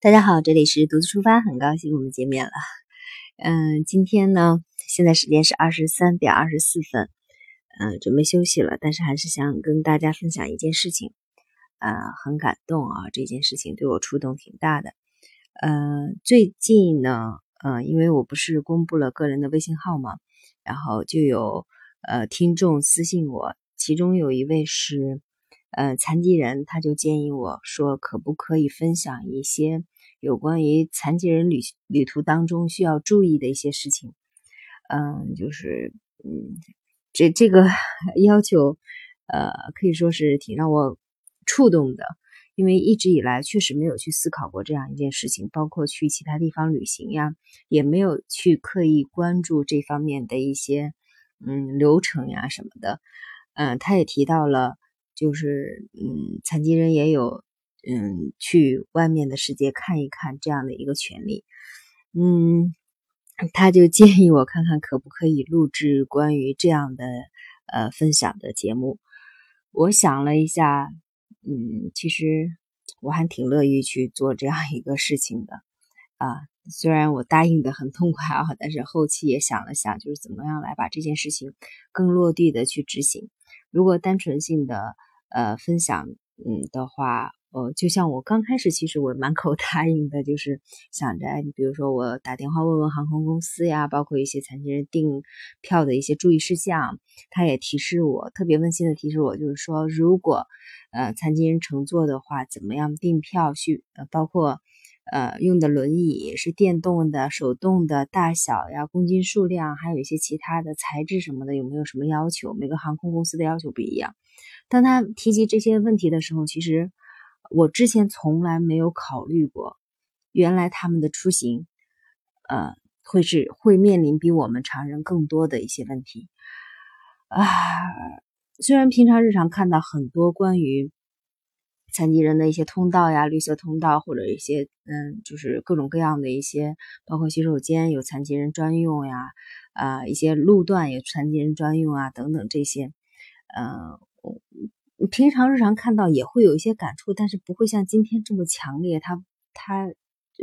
大家好，这里是独自出发，很高兴我们见面了。嗯，今天呢，现在时间是二十三点二十四分，嗯，准备休息了，但是还是想跟大家分享一件事情，呃，很感动啊，这件事情对我触动挺大的。呃，最近呢，呃，因为我不是公布了个人的微信号嘛，然后就有呃听众私信我，其中有一位是。呃，残疾人他就建议我说，可不可以分享一些有关于残疾人旅旅途当中需要注意的一些事情？嗯，就是嗯，这这个 要求，呃，可以说是挺让我触动的，因为一直以来确实没有去思考过这样一件事情，包括去其他地方旅行呀，也没有去刻意关注这方面的一些嗯流程呀什么的。嗯，他也提到了。就是，嗯，残疾人也有，嗯，去外面的世界看一看这样的一个权利，嗯，他就建议我看看可不可以录制关于这样的，呃，分享的节目。我想了一下，嗯，其实我还挺乐意去做这样一个事情的，啊，虽然我答应的很痛快啊，但是后期也想了想，就是怎么样来把这件事情更落地的去执行。如果单纯性的。呃，分享嗯的话，呃，就像我刚开始，其实我满口 答应的，就是想着，你比如说我打电话问问航空公司呀，包括一些残疾人订票的一些注意事项，他也提示我，特别温馨的提示我，就是说，如果呃残疾人乘坐的话，怎么样订票去，呃，包括呃用的轮椅是电动的、手动的，大小呀、公斤数量，还有一些其他的材质什么的，有没有什么要求？每个航空公司的要求不一样。当他提及这些问题的时候，其实我之前从来没有考虑过，原来他们的出行，呃，会是会面临比我们常人更多的一些问题啊。虽然平常日常看到很多关于残疾人的一些通道呀、绿色通道，或者一些嗯，就是各种各样的一些，包括洗手间有残疾人专用呀，啊，一些路段有残疾人专用啊，等等这些，嗯。平常日常看到也会有一些感触，但是不会像今天这么强烈。他他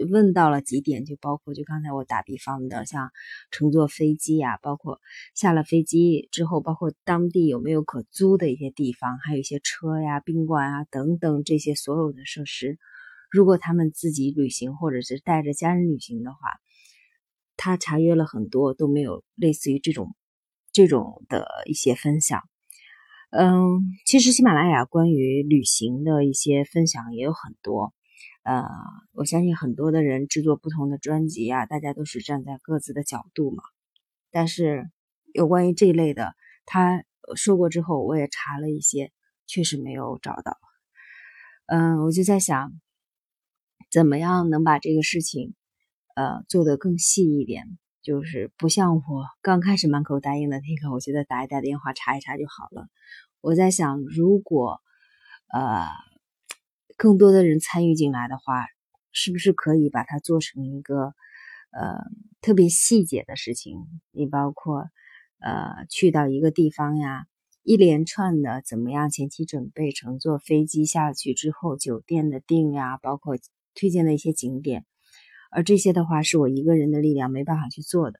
问到了几点，就包括就刚才我打比方的，像乘坐飞机呀，包括下了飞机之后，包括当地有没有可租的一些地方，还有一些车呀、宾馆啊等等这些所有的设施。如果他们自己旅行或者是带着家人旅行的话，他查阅了很多都没有类似于这种这种的一些分享。嗯，其实喜马拉雅关于旅行的一些分享也有很多。呃，我相信很多的人制作不同的专辑啊，大家都是站在各自的角度嘛。但是有关于这一类的，他说过之后，我也查了一些，确实没有找到。嗯，我就在想，怎么样能把这个事情，呃，做得更细一点，就是不像我刚开始满口答应的那个，我觉得打一打电话查一查就好了。我在想，如果呃更多的人参与进来的话，是不是可以把它做成一个呃特别细节的事情？你包括呃去到一个地方呀，一连串的怎么样前期准备，乘坐飞机下去之后酒店的订呀，包括推荐的一些景点，而这些的话是我一个人的力量没办法去做的。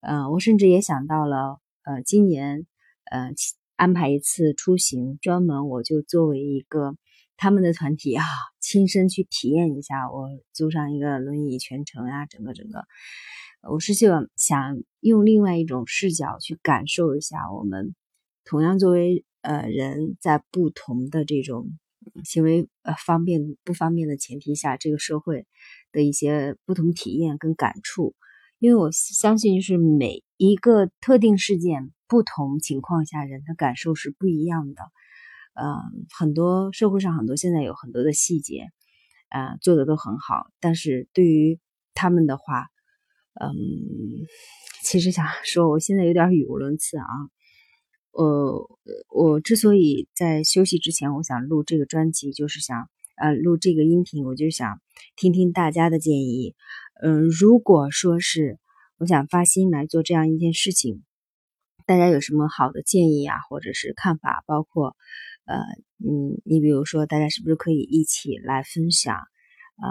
嗯，我甚至也想到了呃今年呃。安排一次出行，专门我就作为一个他们的团体啊，亲身去体验一下。我租上一个轮椅全程啊，整个整个，我是希望想用另外一种视角去感受一下我们同样作为呃人在不同的这种行为呃方便不方便的前提下，这个社会的一些不同体验跟感触。因为我相信就，是每一个特定事件。不同情况下，人的感受是不一样的。嗯，很多社会上很多现在有很多的细节，啊，做的都很好。但是对于他们的话，嗯，其实想说，我现在有点语无伦次啊。呃，我之所以在休息之前，我想录这个专辑，就是想呃录这个音频，我就想听听大家的建议。嗯，如果说是我想发心来做这样一件事情。大家有什么好的建议啊，或者是看法？包括，呃，嗯，你比如说，大家是不是可以一起来分享，呃，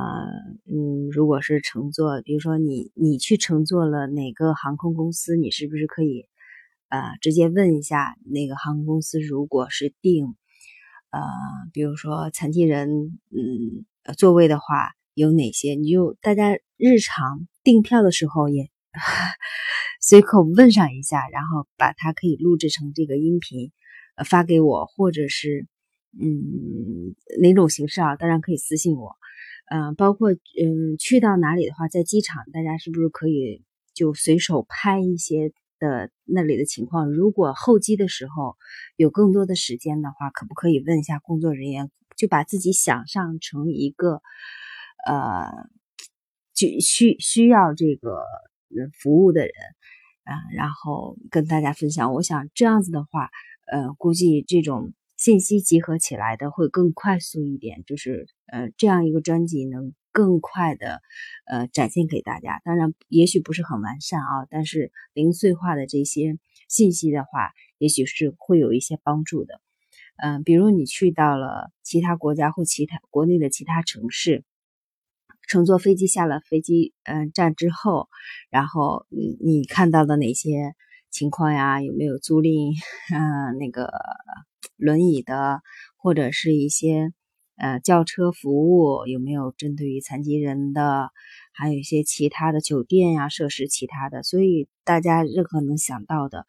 嗯，如果是乘坐，比如说你你去乘坐了哪个航空公司，你是不是可以呃直接问一下那个航空公司，如果是订呃，比如说残疾人嗯座位的话有哪些？你就大家日常订票的时候也 随口问上一下，然后把它可以录制成这个音频。发给我，或者是嗯哪种形式啊？当然可以私信我，嗯，包括嗯去到哪里的话，在机场大家是不是可以就随手拍一些的那里的情况？如果候机的时候有更多的时间的话，可不可以问一下工作人员？就把自己想象成一个呃就需需要这个服务的人啊，然后跟大家分享。我想这样子的话。呃，估计这种信息集合起来的会更快速一点，就是呃，这样一个专辑能更快的呃展现给大家。当然，也许不是很完善啊，但是零碎化的这些信息的话，也许是会有一些帮助的。嗯，比如你去到了其他国家或其他国内的其他城市，乘坐飞机下了飞机嗯站之后，然后你你看到的哪些？情况呀，有没有租赁嗯那个轮椅的，或者是一些呃轿车服务，有没有针对于残疾人的？还有一些其他的酒店呀设施，其他的。所以大家任何能想到的，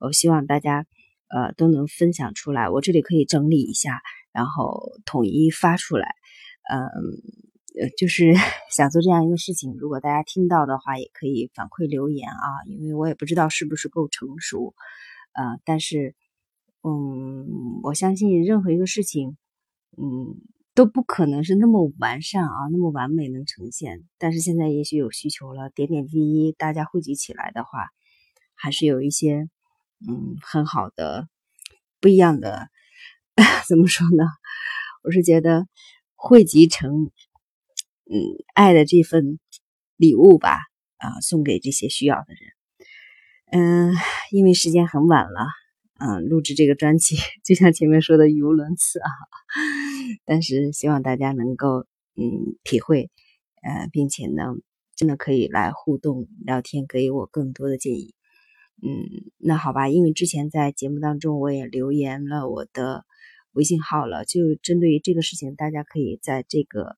我希望大家呃都能分享出来。我这里可以整理一下，然后统一发出来，嗯。呃，就是 想做这样一个事情，如果大家听到的话，也可以反馈留言啊，因为我也不知道是不是够成熟，呃，但是，嗯，我相信任何一个事情，嗯，都不可能是那么完善啊，那么完美能呈现。但是现在也许有需求了，点点滴滴大家汇集起来的话，还是有一些，嗯，很好的不一样的，怎么说呢？我是觉得汇集成。嗯，爱的这份礼物吧，啊，送给这些需要的人。嗯，因为时间很晚了，嗯，录制这个专辑 就像前面说的语无伦次啊。但是希望大家能够嗯体会，呃，并且呢，真的可以来互动聊天，给我更多的建议。嗯，那好吧，因为之前在节目当中我也留言了我的微信号了，就针对于这个事情，大家可以在这个。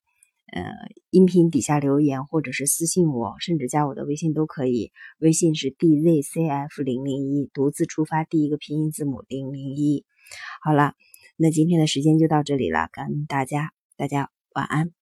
呃，音频底下留言，或者是私信我，甚至加我的微信都可以。微信是 dzcf 零零一，独自出发，第一个拼音字母零零一。好了，那今天的时间就到这里了，感恩大家，大家晚安。